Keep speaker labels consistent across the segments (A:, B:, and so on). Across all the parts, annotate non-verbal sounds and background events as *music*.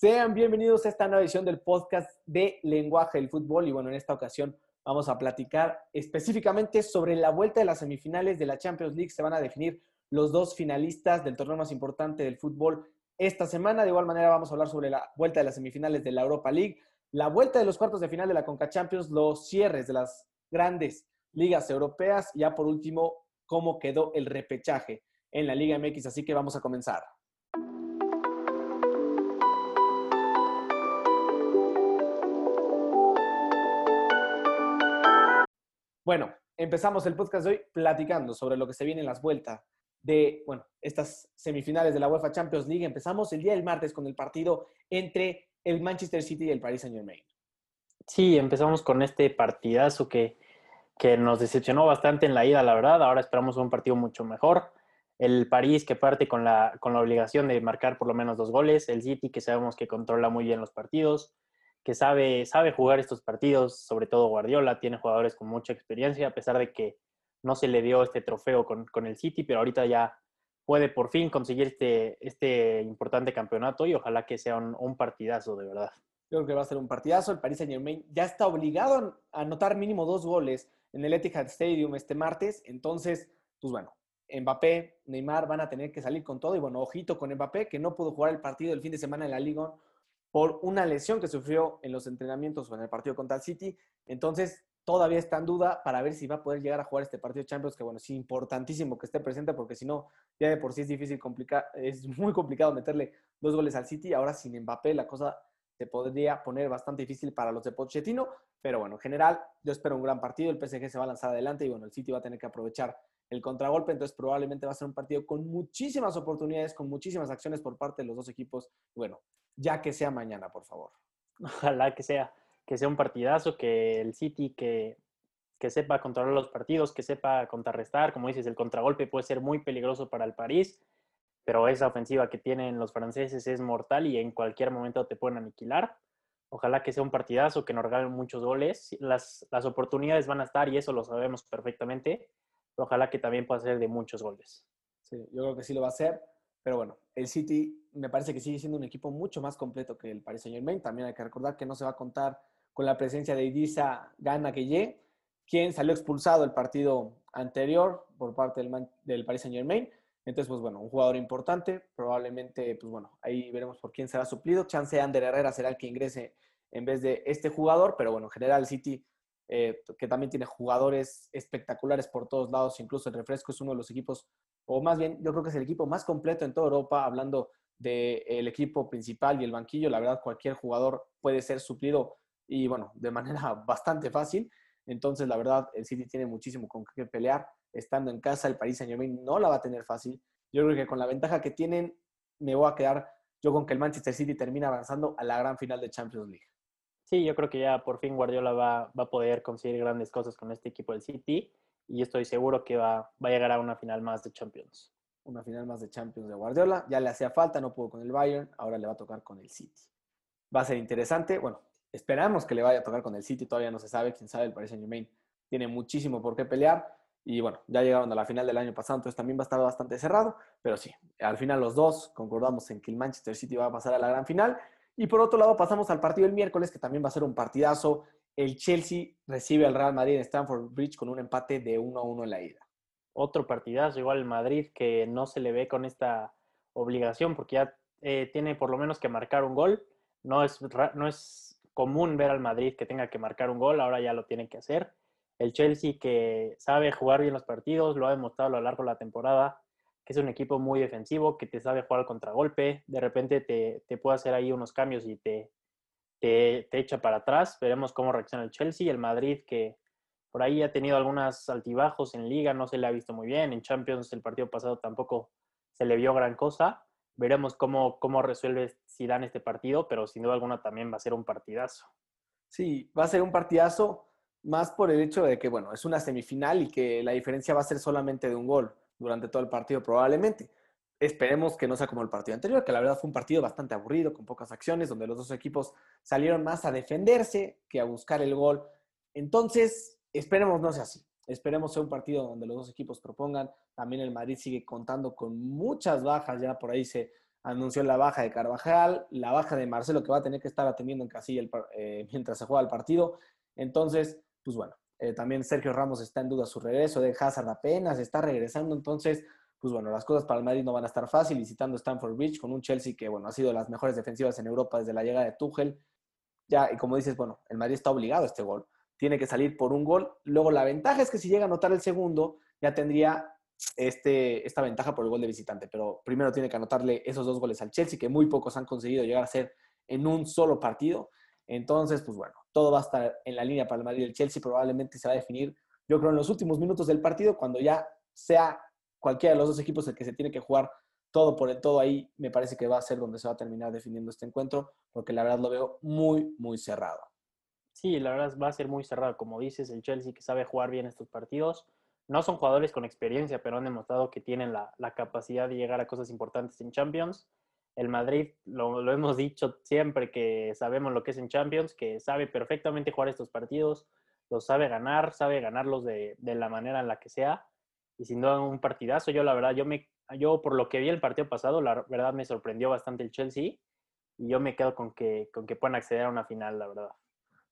A: Sean bienvenidos a esta nueva edición del podcast de Lenguaje del Fútbol. Y bueno, en esta ocasión vamos a platicar específicamente sobre la vuelta de las semifinales de la Champions League. Se van a definir los dos finalistas del torneo más importante del fútbol esta semana. De igual manera vamos a hablar sobre la vuelta de las semifinales de la Europa League, la vuelta de los cuartos de final de la Conca Champions, los cierres de las grandes ligas europeas y ya por último cómo quedó el repechaje en la Liga MX. Así que vamos a comenzar. Bueno, empezamos el podcast de hoy platicando sobre lo que se viene en las vueltas de, bueno, estas semifinales de la UEFA Champions League. Empezamos el día del martes con el partido entre el Manchester City y el Paris Saint Germain.
B: Sí, empezamos con este partidazo que, que nos decepcionó bastante en la ida, la verdad. Ahora esperamos un partido mucho mejor. El París que parte con la, con la obligación de marcar por lo menos dos goles. El City que sabemos que controla muy bien los partidos que sabe, sabe jugar estos partidos, sobre todo Guardiola, tiene jugadores con mucha experiencia, a pesar de que no se le dio este trofeo con, con el City, pero ahorita ya puede por fin conseguir este, este importante campeonato y ojalá que sea un, partidazo de verdad.
A: Creo que va a ser un partidazo. El Paris Saint Germain ya está obligado a anotar mínimo dos goles en el Etihad Stadium este martes. Entonces, pues bueno, Mbappé, Neymar van a tener que salir con todo. Y bueno, ojito con Mbappé, que no pudo jugar el partido el fin de semana en la Liga por una lesión que sufrió en los entrenamientos o en el partido contra el City. Entonces, todavía está en duda para ver si va a poder llegar a jugar este partido de Champions, que bueno, es importantísimo que esté presente porque si no, ya de por sí es difícil, complicar, es muy complicado meterle dos goles al City. Ahora sin Mbappé la cosa se podría poner bastante difícil para los de Pochettino, pero bueno, en general yo espero un gran partido, el PSG se va a lanzar adelante y bueno, el City va a tener que aprovechar el contragolpe, entonces probablemente va a ser un partido con muchísimas oportunidades, con muchísimas acciones por parte de los dos equipos. Bueno, ya que sea mañana, por favor. *laughs*
B: Ojalá que sea, que sea un partidazo, que el City que, que sepa controlar los partidos, que sepa contrarrestar, como dices, el contragolpe puede ser muy peligroso para el París, pero esa ofensiva que tienen los franceses es mortal y en cualquier momento te pueden aniquilar. Ojalá que sea un partidazo, que nos regalen muchos goles. Las, las oportunidades van a estar y eso lo sabemos perfectamente. Pero ojalá que también pueda ser de muchos goles.
A: Sí, yo creo que sí lo va a hacer. Pero bueno, el City me parece que sigue siendo un equipo mucho más completo que el Paris Saint Germain. También hay que recordar que no se va a contar con la presencia de Idrissa Gana Gueye, quien salió expulsado el partido anterior por parte del, del Paris Saint Germain. Entonces, pues bueno, un jugador importante. Probablemente, pues bueno, ahí veremos por quién será suplido. Chance Ander Herrera será el que ingrese en vez de este jugador. Pero bueno, en general, City, eh, que también tiene jugadores espectaculares por todos lados, incluso el refresco es uno de los equipos o más bien yo creo que es el equipo más completo en toda Europa, hablando del equipo principal y el banquillo. La verdad, cualquier jugador puede ser suplido y bueno, de *laughs* manera bastante fácil. Entonces, la verdad, el City tiene muchísimo con qué pelear. Estando en casa, el Paris Saint Germain no la va a tener fácil. Yo creo que con la ventaja que tienen, me voy a quedar yo con que el Manchester City termina avanzando a la gran final de Champions League.
B: Sí, yo creo que ya por fin Guardiola va, a poder conseguir grandes cosas con este equipo del City y estoy seguro que va, va a llegar a una final más de Champions.
A: Una final más de Champions de Guardiola. Ya le hacía falta, no pudo con el Bayern, ahora le va a tocar con el City. Va a ser interesante. Bueno, esperamos que le vaya a tocar con el City, todavía no se sabe, quién sabe, el Paris Saint Germain tiene muchísimo por qué pelear. Y bueno, ya llegaron a la final del año pasado, entonces también va a estar bastante cerrado. Pero sí, al final los dos concordamos en que el Manchester City va a pasar a la gran final. Y por otro lado, pasamos al partido del miércoles, que también va a ser un partidazo el Chelsea recibe al Real Madrid en Stamford Bridge con un empate de 1 a 1 en la ida.
B: Otro partidazo, igual el Madrid, que no se le ve con esta obligación porque ya eh, tiene por lo menos que marcar un gol. No es, no es común ver al Madrid que tenga que marcar un gol, ahora ya lo tiene que hacer. El Chelsea que sabe jugar bien los partidos, lo ha demostrado a lo largo de la temporada, es un equipo muy defensivo, que te sabe jugar al contragolpe, de repente te, te puede hacer ahí unos cambios y te, te, echa para atrás. Veremos cómo reacciona el Chelsea. El Madrid, que por ahí ha tenido algunos altibajos en liga, no se le ha visto muy bien. En Champions el partido pasado tampoco se le vio gran cosa. Veremos cómo, cómo resuelve Zidane este partido, pero sin duda alguna también va a ser un partidazo.
A: Sí, va a ser un partidazo más por el hecho de que, bueno, es una semifinal y que la diferencia va a ser solamente de un gol durante todo el partido probablemente. Esperemos que no sea como el partido anterior, que la verdad fue un partido bastante aburrido, con pocas acciones, donde los dos equipos salieron más a defenderse que a buscar el gol. Entonces, esperemos no sea así. Esperemos sea un partido donde los dos equipos propongan. También el Madrid sigue contando con muchas bajas. Ya por ahí se anunció la baja de Carvajal, la baja de Marcelo que va a tener que estar atendiendo en casilla eh, *laughs* mientras se juega el partido. Entonces, pues bueno, eh, también Sergio Ramos está en duda su regreso, de Hazard apenas está regresando, entonces, pues bueno, las cosas para el Madrid no van a estar fácil, visitando Stamford Bridge con un Chelsea que, bueno, ha sido de las mejores defensivas en Europa desde la llegada de Tuchel. Ya, y como dices, bueno, el Madrid está obligado a este gol, tiene que salir por un gol. Luego la ventaja es que si llega a anotar el segundo, ya tendría este, esta ventaja por el gol de visitante, pero primero tiene que anotarle esos dos goles al Chelsea, que muy pocos han conseguido llegar a ser en un solo partido. Entonces, pues bueno, todo va a estar en la línea para el Madrid. El Chelsea probablemente se va a definir, yo creo, en los últimos minutos del partido, cuando ya sea cualquiera de los dos equipos el que se tiene que jugar todo por el todo ahí, me parece que va a ser donde se va a terminar definiendo este encuentro, porque la verdad lo veo muy, muy cerrado.
B: Sí, la verdad va a ser muy cerrado, como dices, el Chelsea que sabe jugar bien estos partidos no son jugadores con experiencia, pero han demostrado que tienen la, capacidad de llegar a cosas importantes en Champions. El Madrid, lo, hemos dicho siempre que sabemos lo que es en Champions, que sabe perfectamente jugar estos partidos, los sabe ganar, sabe ganarlos de, la manera en la que sea. Y sin duda un partidazo. Yo la verdad, yo, me, yo por lo que vi el partido pasado, la verdad me sorprendió bastante el Chelsea y yo me quedo con que, con que puedan acceder a una final, la verdad.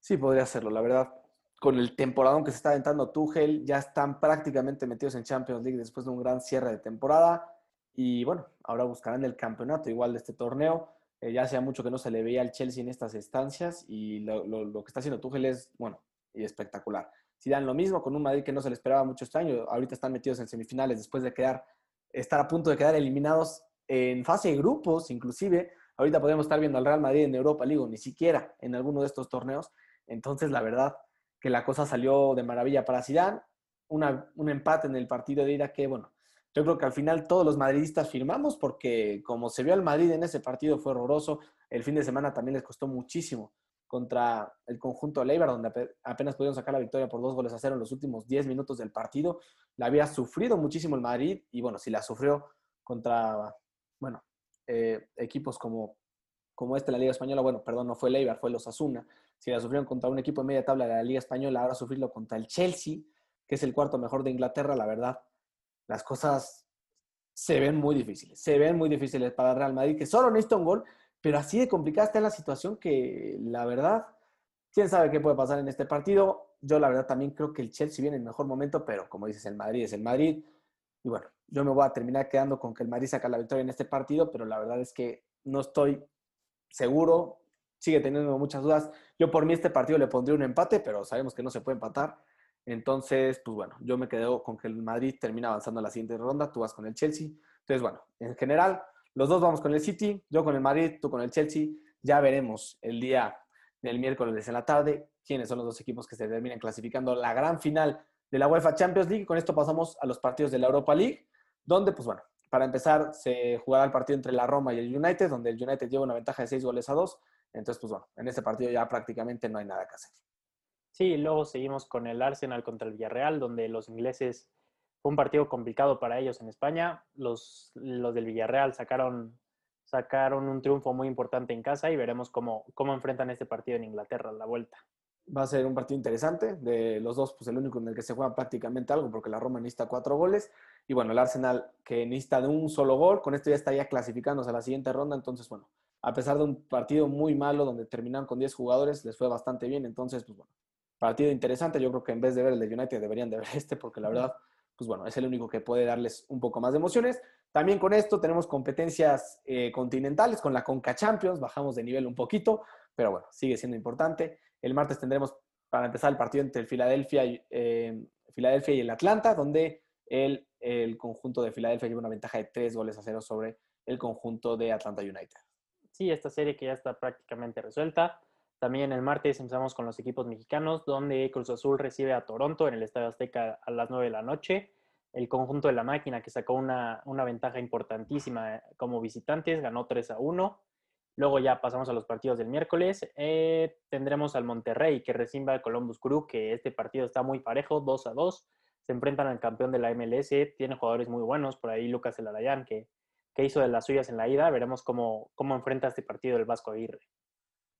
A: Sí, podría hacerlo, la verdad con el temporada que se está aventando Tuchel, ya están prácticamente metidos en Champions League después de un gran cierre de temporada. Y bueno, ahora buscarán el campeonato igual de este torneo. Eh, ya hacía mucho que no se le veía al Chelsea en estas estancias y lo, que está haciendo Tuchel es, bueno, y espectacular. Si dan lo mismo con un Madrid que no se le esperaba mucho este año, ahorita están metidos en semifinales después de quedar, estar a punto de quedar eliminados en fase de grupos, inclusive. Ahorita podemos estar viendo al Real Madrid en Europa League, ni siquiera en alguno de estos torneos. Entonces, la verdad, que la cosa salió de maravilla para Zidane, un empate en el partido de ida que, bueno, yo creo que al final todos los madridistas firmamos porque como se vio al Madrid en ese partido fue horroroso, el fin de semana también les costó muchísimo contra el conjunto de Leibar, donde apenas pudieron sacar la victoria por dos goles a cero en los últimos 10 minutos del partido. La había sufrido muchísimo el Madrid y bueno, si la sufrió contra, bueno, eh, equipos como como este la Liga Española, bueno, perdón, no fue el Eibar, fue los Asuna. Si la sufrieron contra un equipo de media tabla de la Liga Española, ahora sufrirlo contra el Chelsea, que es el cuarto mejor de Inglaterra, la verdad, las cosas se ven muy difíciles. Se ven muy difíciles para Real Madrid, que solo necesita un gol, pero así de complicada está la situación que, la verdad, quién sabe qué puede pasar en este partido. Yo, la verdad, también creo que el Chelsea viene en mejor momento, pero como dices, el Madrid es el Madrid. Y bueno, yo me voy a terminar quedando con que el Madrid saca la victoria en este partido, pero la verdad es que no estoy seguro, sigue teniendo muchas dudas. Yo por mí este partido le pondría un empate, pero sabemos que no se puede empatar. Entonces, pues bueno, yo me quedo con que el Madrid termina avanzando en la siguiente ronda, tú vas con el Chelsea. Entonces, bueno, en general, los dos vamos con el City, yo con el Madrid, tú con el Chelsea. Ya veremos el día del miércoles en la tarde quiénes son los dos equipos que se terminan clasificando la gran final de la UEFA Champions League. Con esto pasamos a los partidos de la Europa League, donde, pues bueno, para empezar, se jugará el partido entre la Roma y el United, donde el United lleva una ventaja de 6 goles a 2. Entonces, pues bueno, en este partido ya prácticamente no hay nada que hacer.
B: Sí, luego seguimos con el Arsenal contra el Villarreal, donde los ingleses fue un partido complicado para ellos en España. Los, los del Villarreal sacaron, sacaron un triunfo muy importante en casa y veremos cómo, cómo enfrentan este partido en Inglaterra, la vuelta
A: va a ser un partido interesante. De los dos, pues el único en el que se juega prácticamente algo, porque la Roma necesita cuatro goles. Y bueno, el Arsenal que necesita de un solo gol, con esto ya estaría clasificándose a la siguiente ronda. Entonces, bueno, a pesar de un partido muy malo donde terminaron con 10 jugadores, les fue bastante bien. Entonces, pues bueno, partido interesante. Yo creo que en vez de ver el de United deberían de ver *laughs* este, porque la verdad, pues bueno, es el único que puede darles un poco más de emociones. También con esto tenemos competencias eh, continentales con la Conca Champions, bajamos de nivel un poquito, pero bueno, sigue siendo importante. El martes tendremos para empezar el partido entre el Filadelfia y, eh, Filadelfia y el Atlanta, donde el, el, conjunto de Filadelfia lleva una ventaja de tres goles a cero sobre el conjunto de Atlanta United.
B: Sí, esta serie que ya está prácticamente resuelta. También el martes empezamos con los equipos mexicanos, donde Cruz Azul recibe a Toronto en el Estadio Azteca a las 9 de la noche. El conjunto de la máquina, que sacó una, una ventaja importantísima como visitantes, ganó 3 a 1. Luego ya pasamos a los partidos del miércoles. Eh, tendremos al Monterrey que recibe al Columbus Crew, que este partido está muy parejo, 2 a 2. Se enfrentan al campeón de la MLS. Tiene jugadores muy buenos. Por ahí Lucas Elarayán, que, que hizo de las suyas en la ida. Veremos cómo, cómo enfrenta este partido el Vasco Aguirre.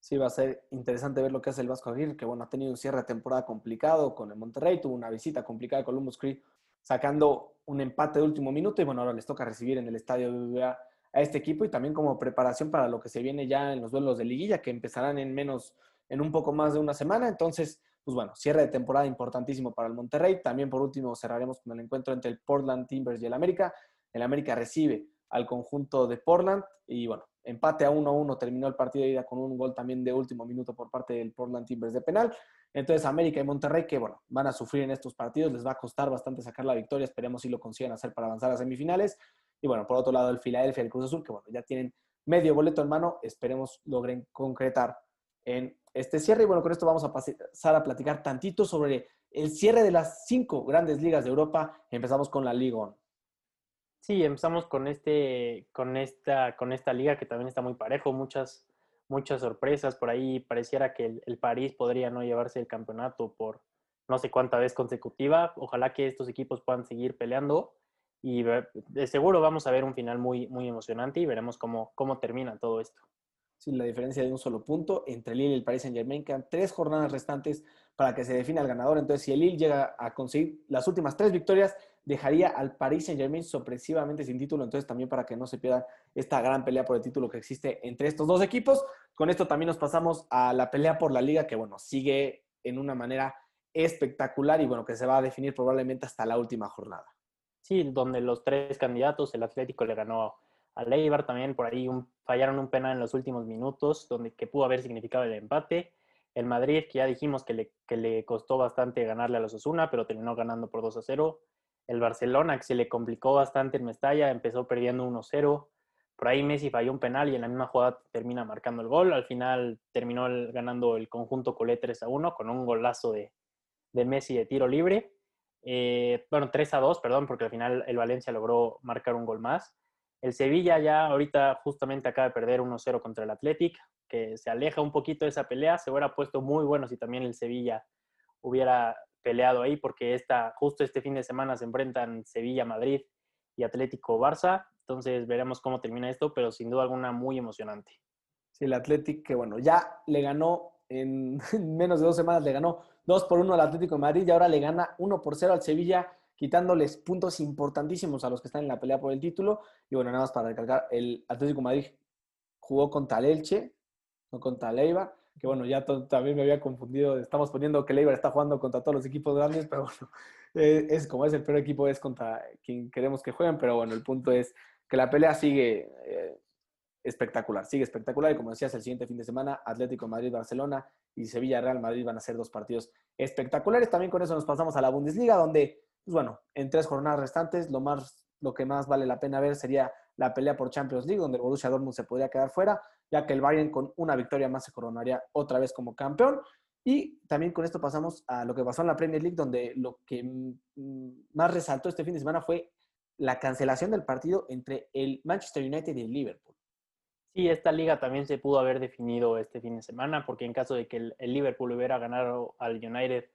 A: Sí, va a ser interesante ver lo que hace el Vasco Aguirre, que bueno, ha tenido un cierre de temporada complicado con el Monterrey, tuvo una visita complicada de Columbus Crew, sacando un empate de último minuto y bueno, ahora les toca recibir en el estadio BBVA a este equipo y también como preparación para lo que se viene ya en los duelos de liguilla, que empezarán en menos, en un poco más de una semana. Entonces, pues bueno, cierre de temporada importantísimo para el Monterrey. También por último cerraremos con el encuentro entre el Portland Timbers y el América. El América recibe al conjunto de Portland y bueno, empate a 1-1 terminó el partido de ida con un gol también de último minuto por parte del Portland Timbers de penal. Entonces América y Monterrey que bueno, van a sufrir en estos partidos, les va a costar bastante sacar la victoria, esperemos si lo consigan hacer para avanzar a semifinales. Y bueno, por otro lado el Filadelfia y el Cruz Azul que bueno, ya tienen medio boleto en mano, esperemos logren concretar en este cierre. Y bueno, con esto vamos a pasar a platicar tantito sobre el cierre de las cinco grandes ligas de Europa. Empezamos con la Liga On.
B: Sí, empezamos con este, con esta, con esta liga que también está muy parejo, muchas, muchas sorpresas. Por ahí pareciera que el, París podría no llevarse el campeonato por no sé cuánta vez consecutiva. Ojalá que estos equipos puedan seguir peleando y de seguro vamos a ver un final muy, muy emocionante y veremos cómo, cómo termina todo esto.
A: Sí, la diferencia de un solo punto entre Lille y el Paris Saint Germain. Quedan tres jornadas restantes para que se defina el ganador. Entonces, si el Lille llega a conseguir las últimas tres victorias, dejaría al Paris Saint Germain sorpresivamente sin título, entonces también para que no se pierda esta gran pelea por el título que existe entre estos dos equipos. Con esto también nos pasamos a la pelea por la liga que, bueno, sigue en una manera espectacular y, bueno, que se va a definir probablemente hasta la última jornada.
B: Sí, donde los tres candidatos, el Atlético le ganó a Leibar también, por ahí fallaron un penal en los últimos minutos, donde que pudo haber significado el empate. El Madrid, que ya dijimos que le, que le costó bastante ganarle a los Osuna, pero terminó ganando por 2 a 0 el Barcelona, que se le complicó bastante en Mestalla, empezó perdiendo 1-0. Por ahí Messi falló un penal y en la misma jugada termina marcando el gol. Al final terminó ganando el conjunto Colé 3-1 con un golazo de, Messi de tiro libre. Eh, bueno, 3-2, perdón, porque al final el Valencia logró marcar un gol más. El Sevilla ya ahorita justamente acaba de perder 1-0 contra el Athletic, que se aleja un poquito de esa pelea. Se hubiera puesto muy bueno si también el Sevilla hubiera peleado ahí porque esta, justo este fin de semana se enfrentan Sevilla, Madrid y Atlético Barça. Entonces veremos cómo termina esto, pero sin duda alguna muy emocionante.
A: Sí, el Atlético, que bueno, ya le ganó *laughs* en menos de dos semanas, le ganó 2 por 1 al Atlético de Madrid y ahora le gana 1 por 0 al Sevilla, quitándoles puntos importantísimos a los que están en la pelea por el título. Y bueno, nada más para recalcar, el Atlético de Madrid jugó contra el Elche, no contra el que bueno, ya también me había confundido, estamos poniendo que Leibar está jugando contra todos los equipos grandes, pero bueno, *laughs* eh, es como es el peor equipo, es contra quien queremos que jueguen, pero bueno, el punto es que la pelea sigue eh, espectacular, sigue espectacular y como decías, el siguiente fin de semana, Atlético Madrid-Barcelona y Sevilla-Real Madrid van a ser dos partidos espectaculares. También con eso nos pasamos a la Bundesliga, donde, pues bueno, en tres jornadas restantes, lo, más, lo que más vale la pena ver sería la pelea por Champions League, donde Borussia Dortmund se podría quedar fuera, ya que el Bayern con una victoria más se coronaría otra vez como campeón. Y también con esto pasamos a lo que pasó en la Premier League, donde lo que más resaltó este fin de semana fue la cancelación del partido entre el Manchester United y el Liverpool.
B: Sí, esta liga también se pudo haber definido este fin de semana, porque en caso de que el, Liverpool hubiera ganado al United,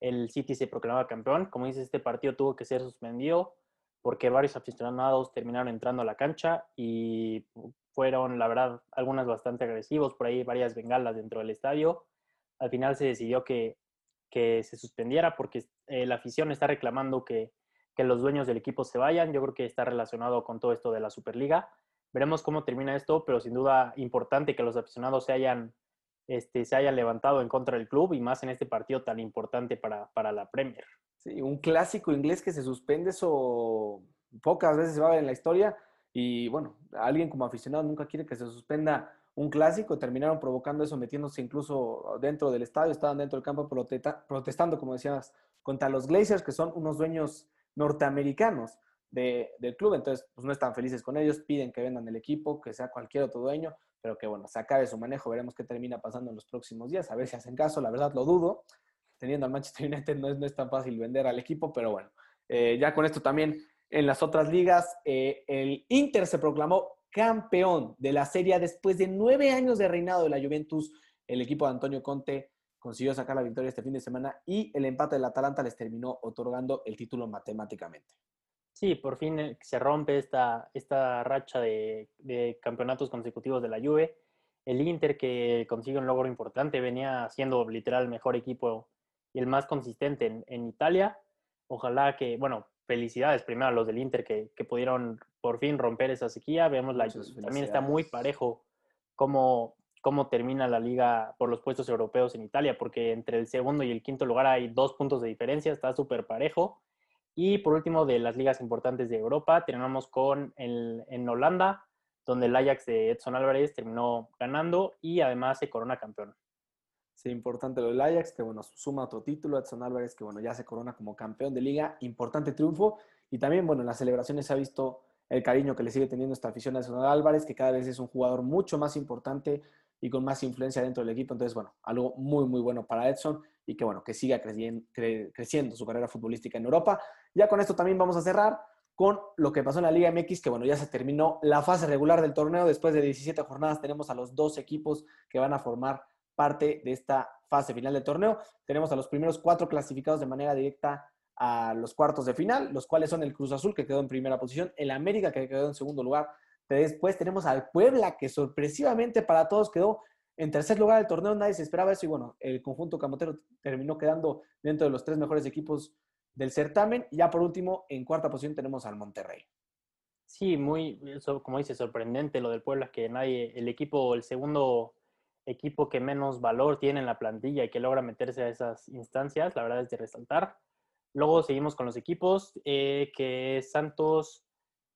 B: el City se proclamaba campeón. Como dices, este partido tuvo que ser suspendido porque varios aficionados terminaron entrando a la cancha y fueron, la verdad, algunas bastante agresivos, por ahí varias bengalas dentro del estadio. Al final se decidió que, que se suspendiera porque eh, la afición está reclamando que, que los dueños del equipo se vayan. Yo creo que está relacionado con todo esto de la Superliga. Veremos cómo termina esto, pero sin duda importante que los aficionados se hayan, este, se hayan levantado en contra del club y más en este partido tan importante para, para la Premier
A: un clásico inglés que se suspende, eso pocas veces se va a ver en la historia. Y bueno, alguien como aficionado nunca quiere que se suspenda un clásico. Terminaron provocando eso, metiéndose incluso dentro del estadio, estaban dentro del campo protestando, como decías, contra los Glazers, que son unos dueños norteamericanos del club. Entonces, pues no están felices con ellos, piden que vendan el equipo, que sea cualquier otro dueño, pero que bueno, se acabe su manejo. Veremos qué termina pasando en los próximos días, a ver si hacen caso. La verdad lo dudo teniendo al Manchester *laughs* United no es, no es tan fácil vender al equipo, pero bueno, eh, ya con esto también en las otras ligas, eh, el Inter se proclamó campeón de la serie después de nueve años de reinado de la Juventus. El equipo de Antonio Conte consiguió sacar la victoria este fin de semana y el empate del Atalanta les terminó otorgando el título matemáticamente.
B: Sí, por fin eh, se rompe esta, esta racha de, de campeonatos consecutivos de la Juve. El Inter que consigue un logro importante, venía siendo literal el mejor equipo y el más consistente en, Italia. Ojalá que, bueno, felicidades primero a los del Inter que, pudieron por fin romper esa sequía. Vemos la, también está muy parejo cómo, cómo termina la liga por los puestos europeos en Italia, porque entre el segundo y el quinto lugar hay dos puntos de diferencia, está súper parejo. Y por último, de las ligas importantes de Europa, terminamos con el, en Holanda, donde el Ajax de Edson Álvarez terminó ganando y además se corona campeón.
A: Sí, importante lo del Ajax, que bueno, suma otro título, Edson Álvarez, que bueno, ya se corona como campeón de liga, importante triunfo. Y también, bueno, en las celebraciones se ha visto el cariño que le sigue teniendo esta afición a Edson Álvarez, que cada vez es un jugador mucho más importante y con más influencia dentro del equipo. Entonces, bueno, algo muy, muy bueno para Edson y que, bueno, que siga creciendo, su carrera futbolística en Europa. Ya con esto también vamos a cerrar con lo que pasó en la Liga MX, que bueno, ya se terminó la fase regular del torneo. Después de 17 jornadas tenemos a los dos equipos que van a formar parte de esta fase final del torneo. Tenemos a los primeros cuatro clasificados de manera directa a los cuartos de final, los cuales son el Cruz Azul, que quedó en primera posición, el América, que quedó en segundo lugar. Después tenemos al Puebla, que sorpresivamente para todos quedó en tercer lugar del torneo. Nadie se esperaba eso y bueno, el conjunto camotero terminó quedando dentro de los tres mejores equipos del certamen. Y ya por último, en cuarta posición tenemos al Monterrey.
B: Sí, muy, como dice, sorprendente lo del Puebla, que nadie, el equipo, el segundo equipo que menos valor tiene en la plantilla y que logra meterse a esas instancias, la verdad es de resaltar. Luego seguimos con los equipos, eh, que Santos,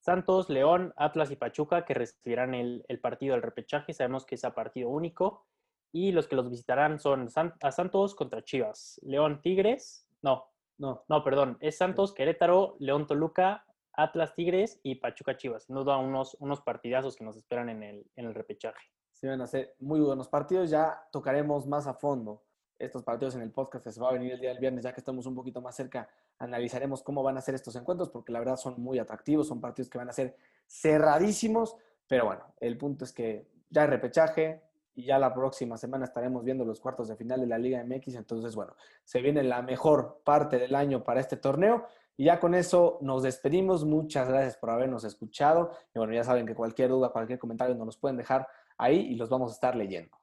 B: Santos, León, Atlas y Pachuca, que recibirán el, partido del repechaje. Sabemos que es a partido único. Y los que los visitarán son a Santos contra Chivas. León Tigres, no, no, no, perdón. Es Santos, Querétaro, León Toluca, Atlas Tigres y Pachuca Chivas. Sin duda, unos, unos partidazos que nos esperan en el, en el repechaje.
A: Sí, van a ser muy buenos partidos. Ya tocaremos más a fondo estos partidos en el podcast que se va a venir el día del viernes, ya que estamos un poquito más cerca, analizaremos cómo van a ser estos encuentros, porque la verdad son muy atractivos, son partidos que van a ser cerradísimos, pero bueno, el punto es que ya hay repechaje y ya la próxima semana estaremos viendo los cuartos de final de la Liga MX, entonces bueno, se viene la mejor parte del año para este torneo. Y ya con eso nos despedimos. Muchas gracias por habernos escuchado. Y bueno, ya saben que cualquier duda, cualquier comentario nos los pueden dejar ahí y los vamos a estar leyendo.